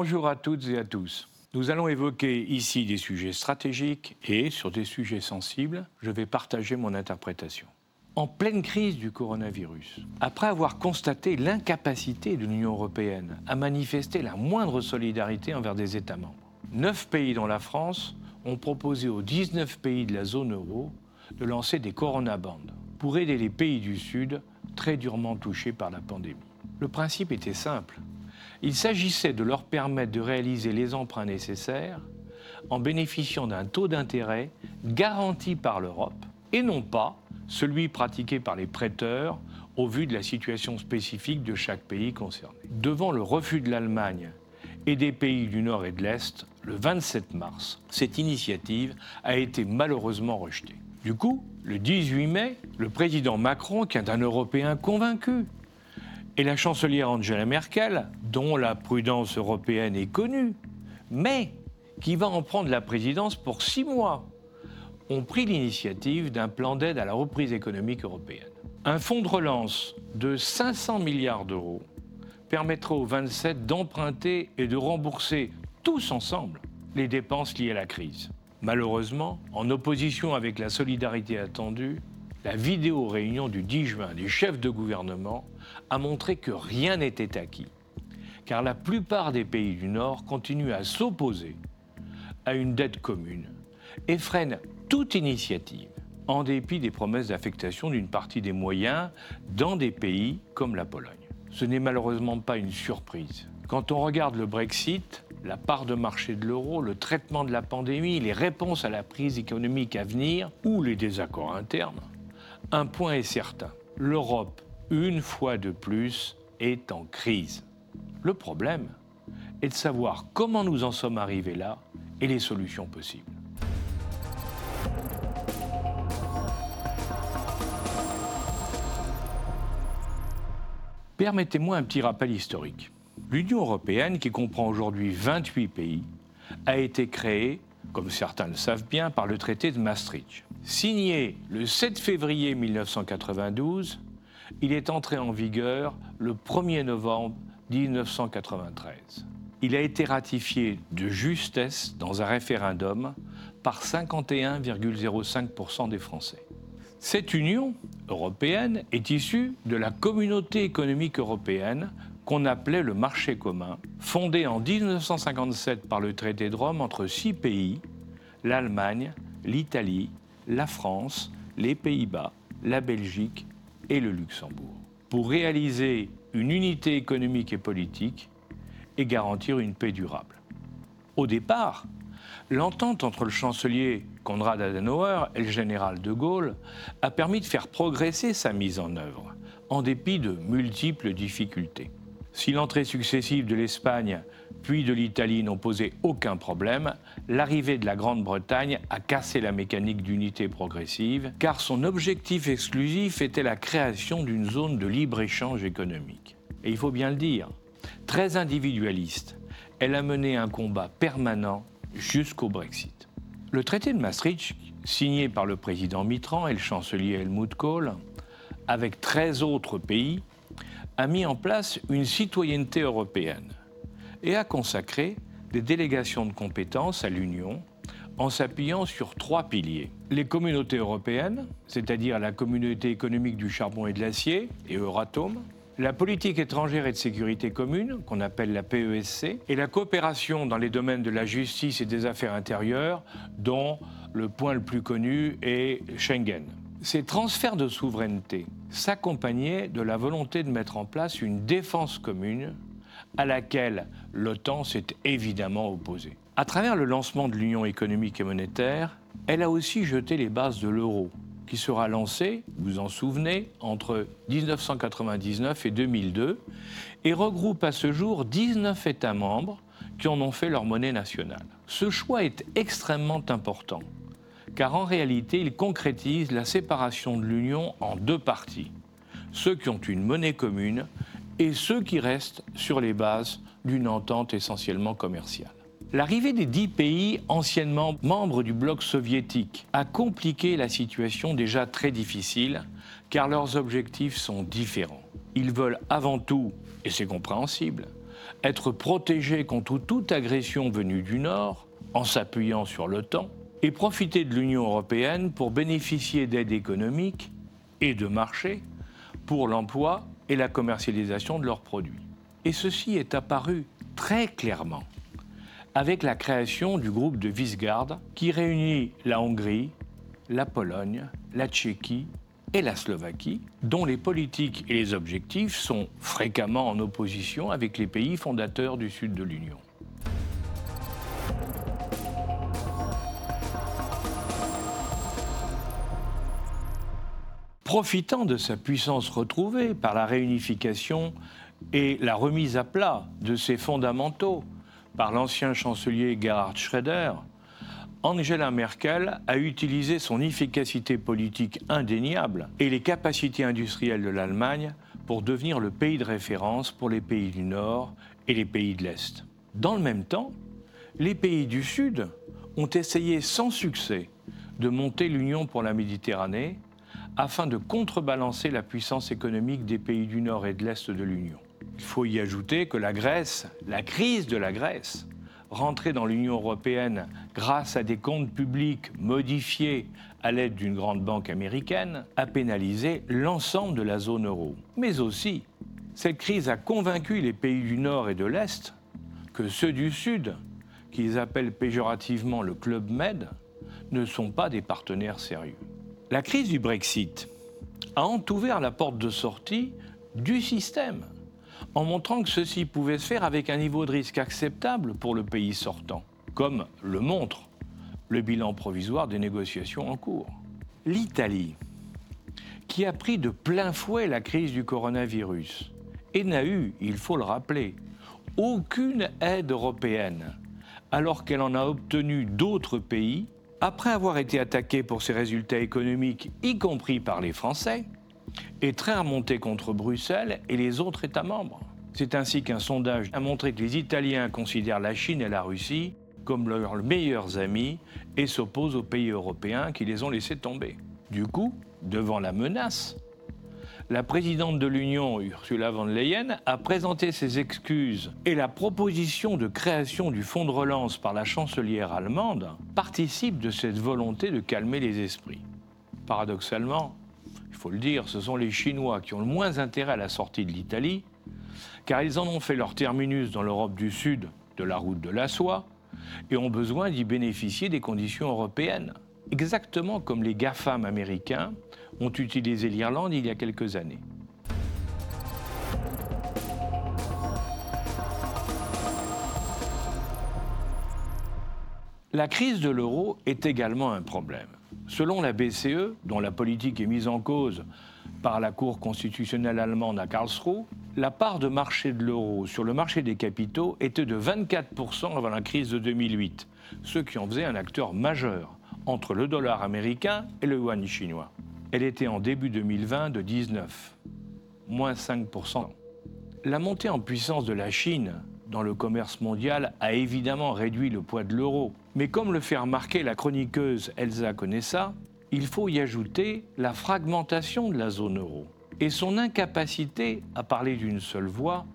Bonjour à toutes et à tous. Nous allons évoquer ici des sujets stratégiques et, sur des sujets sensibles, je vais partager mon interprétation. En pleine crise du coronavirus, après avoir constaté l'incapacité de l'Union européenne à manifester la moindre solidarité envers des États membres, neuf pays dont la France ont proposé aux 19 pays de la zone euro de lancer des coronabandes pour aider les pays du Sud très durement touchés par la pandémie. Le principe était simple. Il s'agissait de leur permettre de réaliser les emprunts nécessaires en bénéficiant d'un taux d'intérêt garanti par l'Europe et non pas celui pratiqué par les prêteurs au vu de la situation spécifique de chaque pays concerné. Devant le refus de l'Allemagne et des pays du Nord et de l'Est, le 27 mars, cette initiative a été malheureusement rejetée. Du coup, le 18 mai, le président Macron, qui est un Européen convaincu, et la chancelière Angela Merkel, dont la prudence européenne est connue, mais qui va en prendre la présidence pour six mois, ont pris l'initiative d'un plan d'aide à la reprise économique européenne. Un fonds de relance de 500 milliards d'euros permettra aux 27 d'emprunter et de rembourser tous ensemble les dépenses liées à la crise. Malheureusement, en opposition avec la solidarité attendue, la vidéo réunion du 10 juin des chefs de gouvernement a montré que rien n'était acquis, car la plupart des pays du Nord continuent à s'opposer à une dette commune et freinent toute initiative, en dépit des promesses d'affectation d'une partie des moyens dans des pays comme la Pologne. Ce n'est malheureusement pas une surprise. Quand on regarde le Brexit, la part de marché de l'euro, le traitement de la pandémie, les réponses à la crise économique à venir ou les désaccords internes, un point est certain, l'Europe, une fois de plus, est en crise. Le problème est de savoir comment nous en sommes arrivés là et les solutions possibles. Permettez-moi un petit rappel historique. L'Union européenne, qui comprend aujourd'hui 28 pays, a été créée, comme certains le savent bien, par le traité de Maastricht. Signé le 7 février 1992, il est entré en vigueur le 1er novembre 1993. Il a été ratifié de justesse dans un référendum par 51,05% des Français. Cette Union européenne est issue de la communauté économique européenne qu'on appelait le marché commun, fondé en 1957 par le traité de Rome entre six pays, l'Allemagne, l'Italie, la France, les Pays-Bas, la Belgique et le Luxembourg, pour réaliser une unité économique et politique et garantir une paix durable. Au départ, l'entente entre le chancelier Konrad Adenauer et le général de Gaulle a permis de faire progresser sa mise en œuvre, en dépit de multiples difficultés. Si l'entrée successive de l'Espagne puis de l'Italie n'ont posé aucun problème, l'arrivée de la Grande-Bretagne a cassé la mécanique d'unité progressive, car son objectif exclusif était la création d'une zone de libre-échange économique. Et il faut bien le dire, très individualiste, elle a mené un combat permanent jusqu'au Brexit. Le traité de Maastricht, signé par le président Mitterrand et le chancelier Helmut Kohl, avec 13 autres pays, a mis en place une citoyenneté européenne et a consacré des délégations de compétences à l'Union en s'appuyant sur trois piliers. Les communautés européennes, c'est-à-dire la communauté économique du charbon et de l'acier et Euratom, la politique étrangère et de sécurité commune, qu'on appelle la PESC, et la coopération dans les domaines de la justice et des affaires intérieures, dont le point le plus connu est Schengen. Ces transferts de souveraineté s'accompagnaient de la volonté de mettre en place une défense commune à laquelle l'OTAN s'est évidemment opposée. À travers le lancement de l'Union économique et monétaire, elle a aussi jeté les bases de l'euro, qui sera lancé, vous vous en souvenez, entre 1999 et 2002, et regroupe à ce jour 19 États membres qui en ont fait leur monnaie nationale. Ce choix est extrêmement important car en réalité, il concrétise la séparation de l'Union en deux parties, ceux qui ont une monnaie commune et ceux qui restent sur les bases d'une entente essentiellement commerciale. L'arrivée des dix pays anciennement membres du bloc soviétique a compliqué la situation déjà très difficile, car leurs objectifs sont différents. Ils veulent avant tout, et c'est compréhensible, être protégé contre toute agression venue du Nord en s'appuyant sur l'OTAN et profiter de l'Union européenne pour bénéficier d'aides économiques et de marché pour l'emploi et la commercialisation de leurs produits. Et ceci est apparu très clairement avec la création du groupe de Visegrad qui réunit la Hongrie, la Pologne, la Tchéquie et la Slovaquie, dont les politiques et les objectifs sont fréquemment en opposition avec les pays fondateurs du sud de l'Union. Profitant de sa puissance retrouvée par la réunification et la remise à plat de ses fondamentaux par l'ancien chancelier Gerhard Schröder, Angela Merkel a utilisé son efficacité politique indéniable et les capacités industrielles de l'Allemagne pour devenir le pays de référence pour les pays du Nord et les pays de l'Est. Dans le même temps, les pays du Sud ont essayé sans succès de monter l'Union pour la Méditerranée afin de contrebalancer la puissance économique des pays du Nord et de l'Est de l'Union. Il faut y ajouter que la Grèce, la crise de la Grèce, rentrer dans l'Union européenne grâce à des comptes publics modifiés à l'aide d'une grande banque américaine, a pénalisé l'ensemble de la zone euro. Mais aussi, cette crise a convaincu les pays du Nord et de l'Est que ceux du Sud, qu'ils appellent péjorativement le Club Med, ne sont pas des partenaires sérieux. La crise du Brexit a entouvert la porte de sortie du système en montrant que ceci pouvait se faire avec un niveau de risque acceptable pour le pays sortant, comme le montre le bilan provisoire des négociations en cours. L'Italie, qui a pris de plein fouet la crise du coronavirus et n'a eu, il faut le rappeler, aucune aide européenne, alors qu'elle en a obtenu d'autres pays, après avoir été attaquée pour ses résultats économiques, y compris par les Français, est très remonté contre Bruxelles et les autres États membres. C'est ainsi qu'un sondage a montré que les Italiens considèrent la Chine et la Russie comme leurs meilleurs amis et s'opposent aux pays européens qui les ont laissés tomber. Du coup, devant la menace, la présidente de l'Union, Ursula von Leyen, a présenté ses excuses et la proposition de création du fonds de relance par la chancelière allemande participe de cette volonté de calmer les esprits. Paradoxalement, il faut le dire, ce sont les Chinois qui ont le moins intérêt à la sortie de l'Italie, car ils en ont fait leur terminus dans l'Europe du Sud de la route de la soie et ont besoin d'y bénéficier des conditions européennes, exactement comme les GAFAM américains ont utilisé l'Irlande il y a quelques années. La crise de l'euro est également un problème. Selon la BCE, dont la politique est mise en cause par la Cour constitutionnelle allemande à Karlsruhe, la part de marché de l'euro sur le marché des capitaux était de 24% avant la crise de 2008, ce qui en faisait un acteur majeur entre le dollar américain et le yuan chinois. Elle était en début 2020 de 19, moins 5%. La montée en puissance de la Chine dans le commerce mondial a évidemment réduit le poids de l'euro. Mais comme le fait remarquer la chroniqueuse Elsa Conessa, il faut y ajouter la fragmentation de la zone euro et son incapacité à parler d'une seule voix,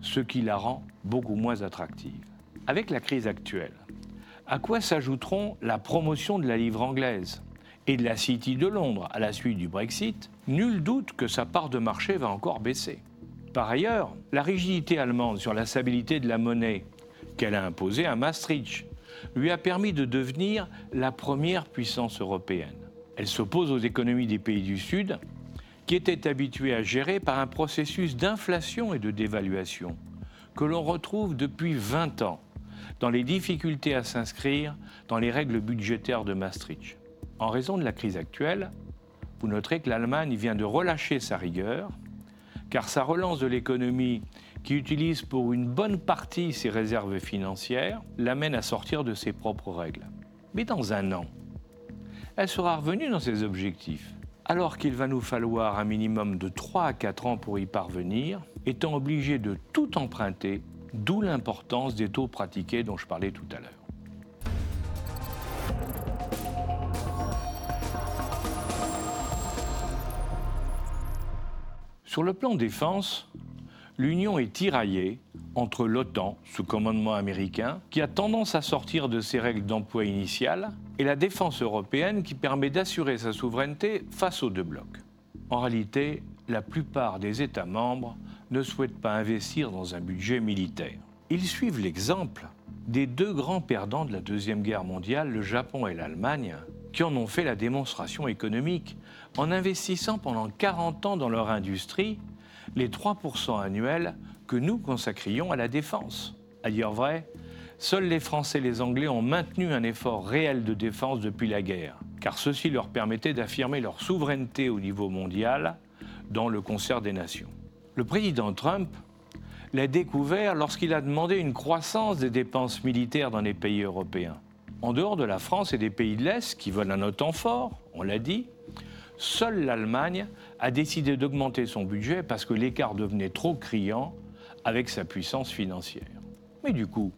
ce qui la rend beaucoup moins attractive. Avec la crise actuelle, à quoi s'ajouteront la promotion de la livre anglaise? Et de la City de Londres à la suite du Brexit Nul doute que sa part de marché va encore baisser. Par ailleurs, la rigidité allemande sur la stabilité de la monnaie qu'elle a imposée à Maastricht lui a permis de devenir la première puissance européenne. Elle s'oppose aux économies des pays du Sud qui étaient habitués à gérer par un processus d'inflation et de dévaluation que l'on retrouve depuis 20 ans dans les difficultés à s'inscrire dans les règles budgétaires de Maastricht. En raison de la crise actuelle, vous noterez que l'Allemagne vient de relâcher sa rigueur car sa relance de l'économie, qui utilise pour une bonne partie ses réserves financières, l'amène à sortir de ses propres règles. Mais dans un an, elle sera revenue dans ses objectifs, alors qu'il va nous falloir un minimum de 3 à 4 ans pour y parvenir, étant obligé de tout emprunter, d'où l'importance des taux pratiqués dont je parlais tout à l'heure. Sur le plan défense, l'Union est tiraillée entre l'OTAN, sous commandement américain, qui a tendance à sortir de ses règles d'emploi initiales, et la défense européenne qui permet d'assurer sa souveraineté face aux deux blocs. En réalité, la plupart des États membres ne souhaitent pas investir dans un budget militaire. Ils suivent l'exemple des deux grands perdants de la Deuxième Guerre mondiale, le Japon et l'Allemagne, qui en ont fait la démonstration économique en investissant pendant 40 ans dans leur industrie les 3% annuels que nous consacrions à la défense. À dire vrai, seuls les Français et les Anglais ont maintenu un effort réel de défense depuis la guerre, car ceci leur permettait d'affirmer leur souveraineté au niveau mondial dans le concert des nations. Le président Trump l'a découvert lorsqu'il a demandé une croissance des dépenses militaires dans les pays européens. En dehors de la France et des pays de l'Est qui veulent un OTAN fort, on l'a dit, seule l'Allemagne a décidé d'augmenter son budget parce que l'écart devenait trop criant avec sa puissance financière. Mais du coup,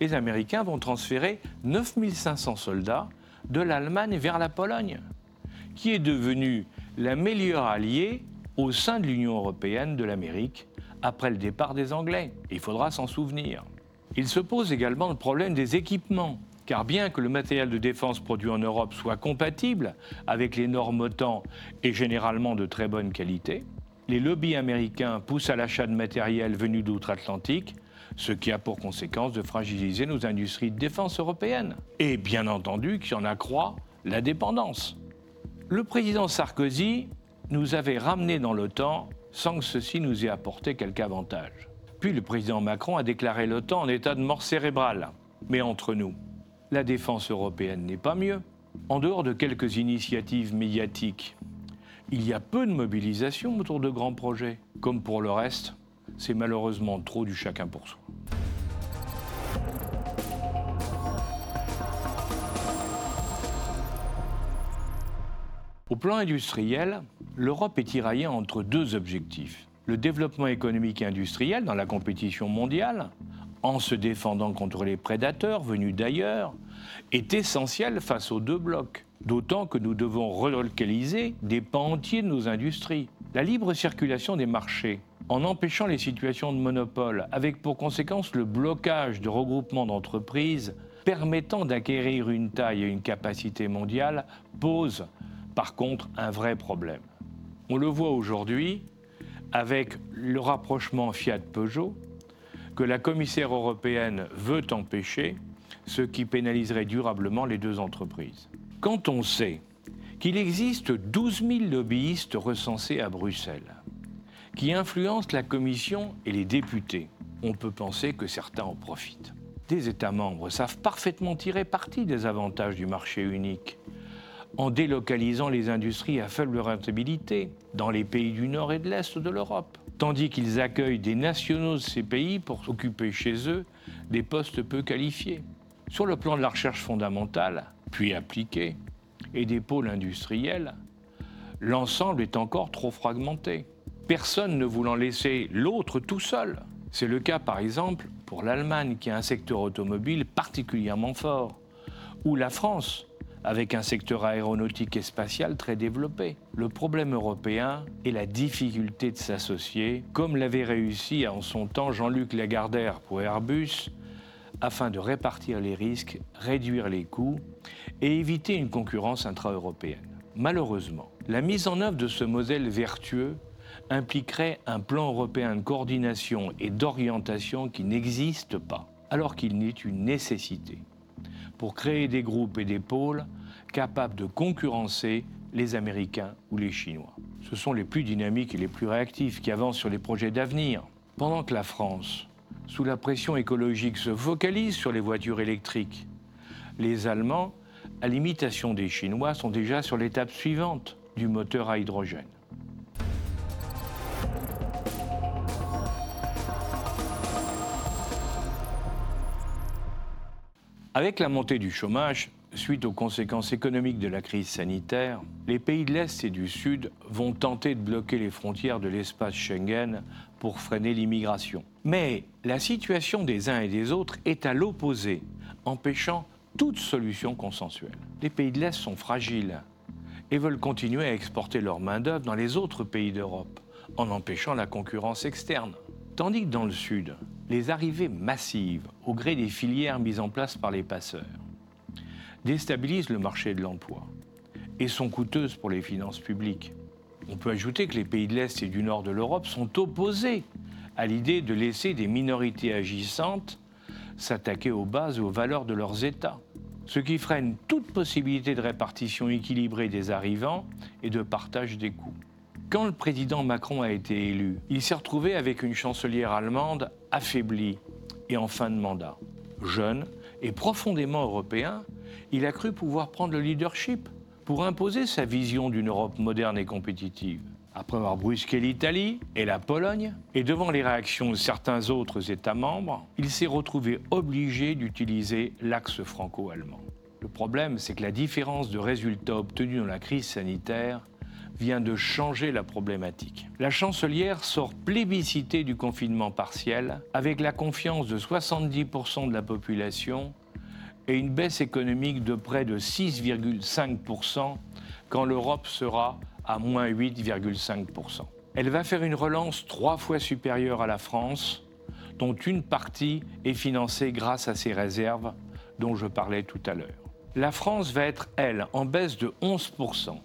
les Américains vont transférer 9500 soldats de l'Allemagne vers la Pologne, qui est devenue la meilleure alliée au sein de l'Union européenne de l'Amérique après le départ des Anglais. il faudra s'en souvenir. Il se pose également le problème des équipements, car bien que le matériel de défense produit en Europe soit compatible avec les normes OTAN et généralement de très bonne qualité, les lobbies américains poussent à l'achat de matériel venu d'outre-Atlantique, ce qui a pour conséquence de fragiliser nos industries de défense européennes. Et bien entendu qui en accroît la dépendance. Le président Sarkozy nous avait ramenés dans l'OTAN sans que ceci nous ait apporté quelque avantage. Puis le président Macron a déclaré l'OTAN en état de mort cérébrale. Mais entre nous, la défense européenne n'est pas mieux. En dehors de quelques initiatives médiatiques, il y a peu de mobilisation autour de grands projets. Comme pour le reste, c'est malheureusement trop du chacun pour soi. Au plan industriel, l'Europe est tiraillée entre deux objectifs. Le développement économique et industriel dans la compétition mondiale, en se défendant contre les prédateurs venus d'ailleurs, est essentiel face aux deux blocs. D'autant que nous devons relocaliser des pans entiers de nos industries. La libre circulation des marchés, en empêchant les situations de monopole, avec pour conséquence le blocage de regroupements d'entreprises permettant d'acquérir une taille et une capacité mondiale, pose par contre un vrai problème. On le voit aujourd'hui avec le rapprochement Fiat-Peugeot que la commissaire européenne veut empêcher, ce qui pénaliserait durablement les deux entreprises. Quand on sait qu'il existe 12 000 lobbyistes recensés à Bruxelles, qui influencent la Commission et les députés, on peut penser que certains en profitent. Des États membres savent parfaitement tirer parti des avantages du marché unique en délocalisant les industries à faible rentabilité dans les pays du nord et de l'est de l'Europe, tandis qu'ils accueillent des nationaux de ces pays pour s'occuper chez eux des postes peu qualifiés. Sur le plan de la recherche fondamentale, puis appliquée, et des pôles industriels, l'ensemble est encore trop fragmenté. Personne ne voulant laisser l'autre tout seul. C'est le cas par exemple pour l'Allemagne qui a un secteur automobile particulièrement fort, ou la France avec un secteur aéronautique et spatial très développé. Le problème européen est la difficulté de s'associer, comme l'avait réussi en son temps Jean-Luc Lagardère pour Airbus, afin de répartir les risques, réduire les coûts et éviter une concurrence intra-européenne. Malheureusement, la mise en œuvre de ce modèle vertueux impliquerait un plan européen de coordination et d'orientation qui n'existe pas, alors qu'il n'est une nécessité pour créer des groupes et des pôles capables de concurrencer les Américains ou les Chinois. Ce sont les plus dynamiques et les plus réactifs qui avancent sur les projets d'avenir. Pendant que la France, sous la pression écologique, se focalise sur les voitures électriques, les Allemands, à l'imitation des Chinois, sont déjà sur l'étape suivante du moteur à hydrogène. Avec la montée du chômage, suite aux conséquences économiques de la crise sanitaire, les pays de l'Est et du Sud vont tenter de bloquer les frontières de l'espace Schengen pour freiner l'immigration. Mais la situation des uns et des autres est à l'opposé, empêchant toute solution consensuelle. Les pays de l'Est sont fragiles et veulent continuer à exporter leur main-d'œuvre dans les autres pays d'Europe, en empêchant la concurrence externe. Tandis que dans le Sud, les arrivées massives, au gré des filières mises en place par les passeurs, déstabilisent le marché de l'emploi et sont coûteuses pour les finances publiques. On peut ajouter que les pays de l'Est et du Nord de l'Europe sont opposés à l'idée de laisser des minorités agissantes s'attaquer aux bases et aux valeurs de leurs États, ce qui freine toute possibilité de répartition équilibrée des arrivants et de partage des coûts. Quand le président Macron a été élu, il s'est retrouvé avec une chancelière allemande affaiblie et en fin de mandat. Jeune et profondément européen, il a cru pouvoir prendre le leadership pour imposer sa vision d'une Europe moderne et compétitive. Après avoir brusqué l'Italie et la Pologne, et devant les réactions de certains autres États membres, il s'est retrouvé obligé d'utiliser l'axe franco-allemand. Le problème, c'est que la différence de résultats obtenus dans la crise sanitaire vient de changer la problématique. La chancelière sort plébiscitée du confinement partiel avec la confiance de 70% de la population et une baisse économique de près de 6,5% quand l'Europe sera à moins 8,5%. Elle va faire une relance trois fois supérieure à la France, dont une partie est financée grâce à ses réserves dont je parlais tout à l'heure. La France va être, elle, en baisse de 11%,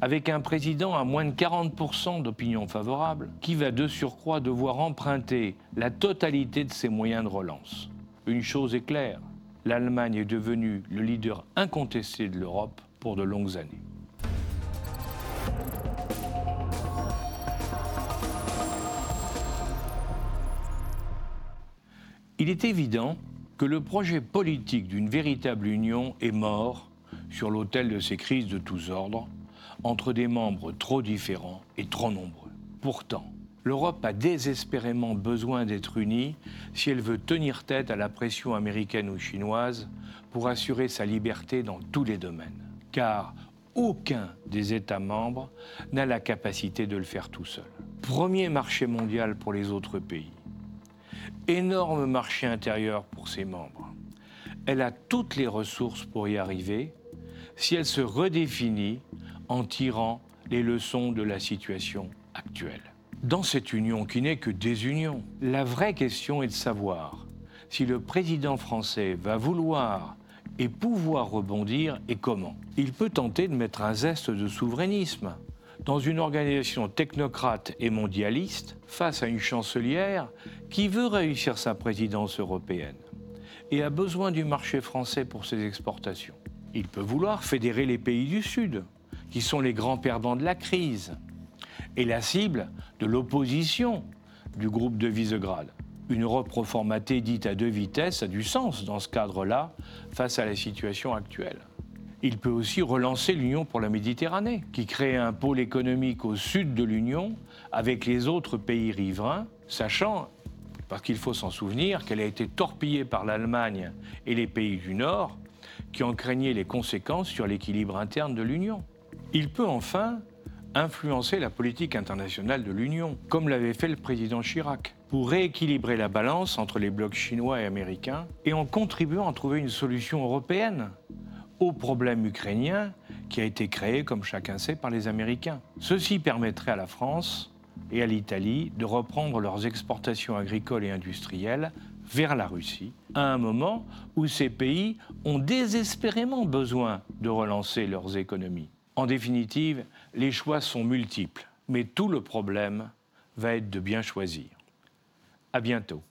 avec un président à moins de 40% d'opinion favorable, qui va de surcroît devoir emprunter la totalité de ses moyens de relance. Une chose est claire, l'Allemagne est devenue le leader incontesté de l'Europe pour de longues années. Il est évident que le projet politique d'une véritable union est mort sur l'autel de ces crises de tous ordres, entre des membres trop différents et trop nombreux. Pourtant, l'Europe a désespérément besoin d'être unie si elle veut tenir tête à la pression américaine ou chinoise pour assurer sa liberté dans tous les domaines. Car aucun des États membres n'a la capacité de le faire tout seul. Premier marché mondial pour les autres pays. Énorme marché intérieur pour ses membres. Elle a toutes les ressources pour y arriver si elle se redéfinit en tirant les leçons de la situation actuelle. Dans cette union qui n'est que des unions, la vraie question est de savoir si le président français va vouloir et pouvoir rebondir et comment. Il peut tenter de mettre un zeste de souverainisme dans une organisation technocrate et mondialiste face à une chancelière qui veut réussir sa présidence européenne et a besoin du marché français pour ses exportations. Il peut vouloir fédérer les pays du Sud, qui sont les grands perdants de la crise, et la cible de l'opposition du groupe de Visegrad. Une Europe reformatée dite à deux vitesses a du sens dans ce cadre-là face à la situation actuelle. Il peut aussi relancer l'Union pour la Méditerranée, qui crée un pôle économique au sud de l'Union avec les autres pays riverains, sachant, parce qu'il faut s'en souvenir, qu'elle a été torpillée par l'Allemagne et les pays du Nord, qui en craignaient les conséquences sur l'équilibre interne de l'Union. Il peut enfin influencer la politique internationale de l'Union, comme l'avait fait le président Chirac, pour rééquilibrer la balance entre les blocs chinois et américains, et en contribuant à trouver une solution européenne au problème ukrainien qui a été créé, comme chacun sait, par les Américains. Ceci permettrait à la France et à l'Italie de reprendre leurs exportations agricoles et industrielles vers la Russie, à un moment où ces pays ont désespérément besoin de relancer leurs économies. En définitive, les choix sont multiples, mais tout le problème va être de bien choisir. À bientôt.